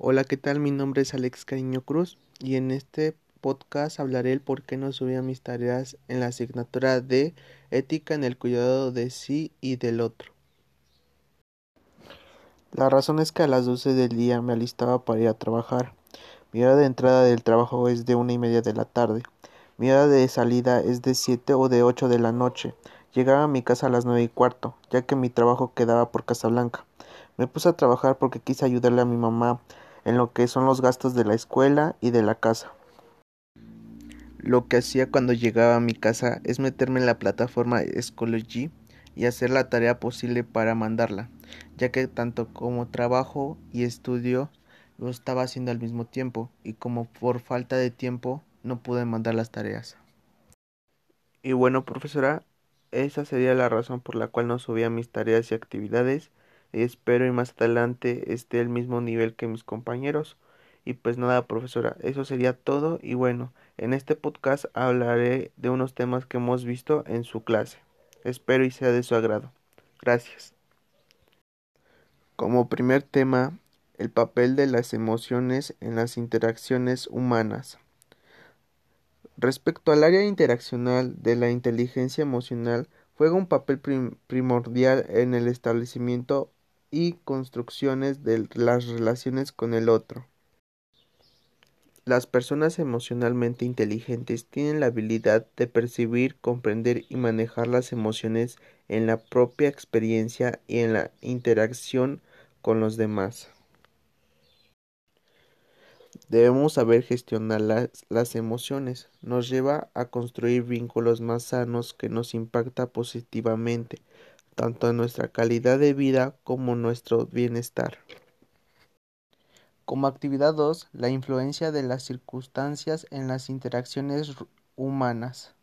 Hola, ¿qué tal? Mi nombre es Alex Cariño Cruz y en este podcast hablaré el por qué no subía mis tareas en la asignatura de ética en el cuidado de sí y del otro. La razón es que a las 12 del día me alistaba para ir a trabajar. Mi hora de entrada del trabajo es de una y media de la tarde. Mi hora de salida es de 7 o de 8 de la noche. Llegaba a mi casa a las nueve y cuarto, ya que mi trabajo quedaba por Casablanca. Me puse a trabajar porque quise ayudarle a mi mamá en lo que son los gastos de la escuela y de la casa. Lo que hacía cuando llegaba a mi casa es meterme en la plataforma Schoology y hacer la tarea posible para mandarla, ya que tanto como trabajo y estudio lo estaba haciendo al mismo tiempo y como por falta de tiempo no pude mandar las tareas. Y bueno, profesora, esa sería la razón por la cual no subía mis tareas y actividades Espero y más adelante esté al mismo nivel que mis compañeros. Y pues nada, profesora, eso sería todo. Y bueno, en este podcast hablaré de unos temas que hemos visto en su clase. Espero y sea de su agrado. Gracias. Como primer tema, el papel de las emociones en las interacciones humanas. Respecto al área interaccional de la inteligencia emocional, juega un papel primordial en el establecimiento y construcciones de las relaciones con el otro. Las personas emocionalmente inteligentes tienen la habilidad de percibir, comprender y manejar las emociones en la propia experiencia y en la interacción con los demás. Debemos saber gestionar las, emociones. Nos lleva a construir vínculos más sanos que nos impacta positivamente, tanto en nuestra calidad de vida como nuestro bienestar. Como actividad 2, la influencia de las circunstancias en las interacciones humanas.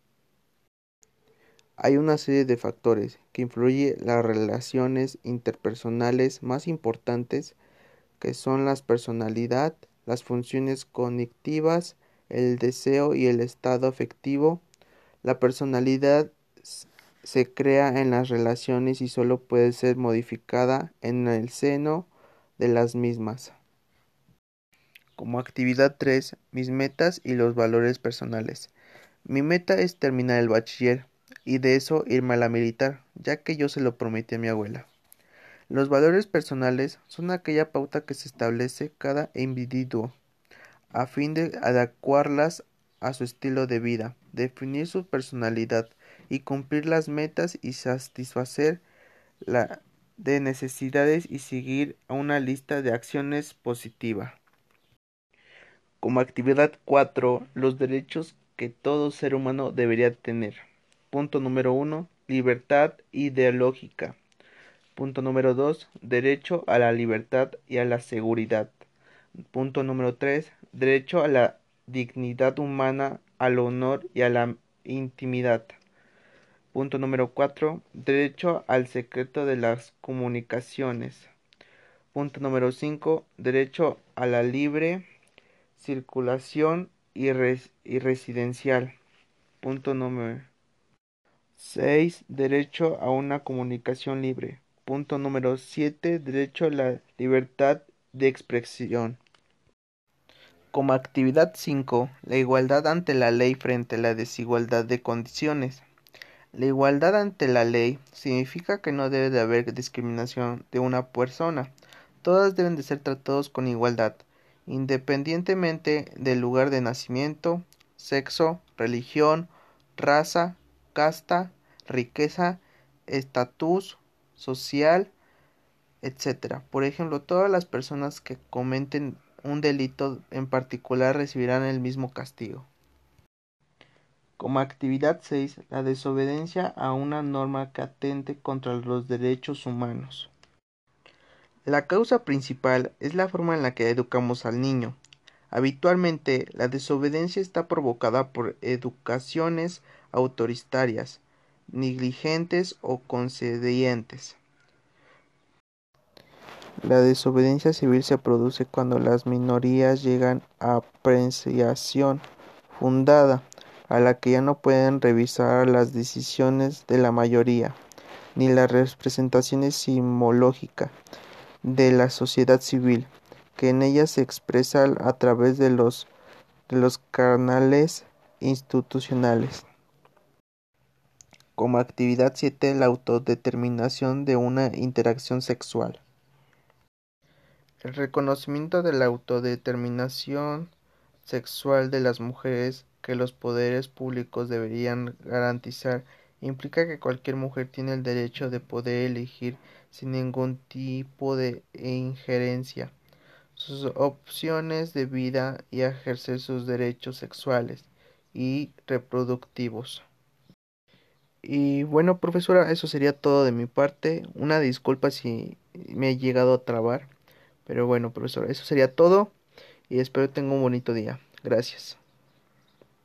Hay una serie de factores que influyen las relaciones interpersonales más importantes que son la personalidad, las funciones cognitivas, el deseo y el estado afectivo. La personalidad se crea en las relaciones y solo puede ser modificada en el seno de las mismas. Como actividad 3, mis metas y los valores personales. Mi meta es terminar el bachiller y de eso irme a la militar, ya que yo se lo prometí a mi abuela. Los valores personales son aquella pauta que se establece cada individuo a fin de adecuarlas a su estilo de vida, definir su personalidad, y cumplir las metas y satisfacer la de necesidades y seguir una lista de acciones positiva. Como actividad 4, los derechos que todo ser humano debería tener. Punto número 1, libertad ideológica. Punto número 2, derecho a la libertad y a la seguridad. Punto número 3, derecho a la dignidad humana, al honor y a la intimidad. Punto número 4. Derecho al secreto de las comunicaciones. Punto número 5. Derecho a la libre circulación y, residencial. Punto número 6. Derecho a una comunicación libre. Punto número 7. Derecho a la libertad de expresión. Como actividad 5, la igualdad ante la ley frente a la desigualdad de condiciones. La igualdad ante la ley significa que no debe de haber discriminación de una persona. Todas deben de ser tratados con igualdad, independientemente del lugar de nacimiento, sexo, religión, raza, casta, riqueza, estatus social, etc. Por ejemplo, todas las personas que cometen un delito en particular recibirán el mismo castigo. Como actividad 6, la desobediencia a una norma que atente contra los derechos humanos. La causa principal es la forma en la que educamos al niño. Habitualmente, la desobediencia está provocada por educaciones autoritarias, negligentes o concedientes. La desobediencia civil se produce cuando las minorías llegan a apreciación fundada a la que ya no pueden revisar las decisiones de la mayoría, ni la representación simológica de la sociedad civil. que en ella se expresa a través de los, de los canales institucionales. Como actividad 7, la autodeterminación de una interacción sexual. El reconocimiento de la autodeterminación sexual de las mujeres que los poderes públicos deberían garantizar implica que cualquier mujer tiene el derecho de poder elegir sin ningún tipo de injerencia sus opciones de vida y ejercer sus derechos sexuales y reproductivos. Y bueno, profesora, eso sería todo de mi parte. Una disculpa si me he llegado a trabar. Pero bueno, profesora, eso sería todo y espero tenga un bonito día. Gracias.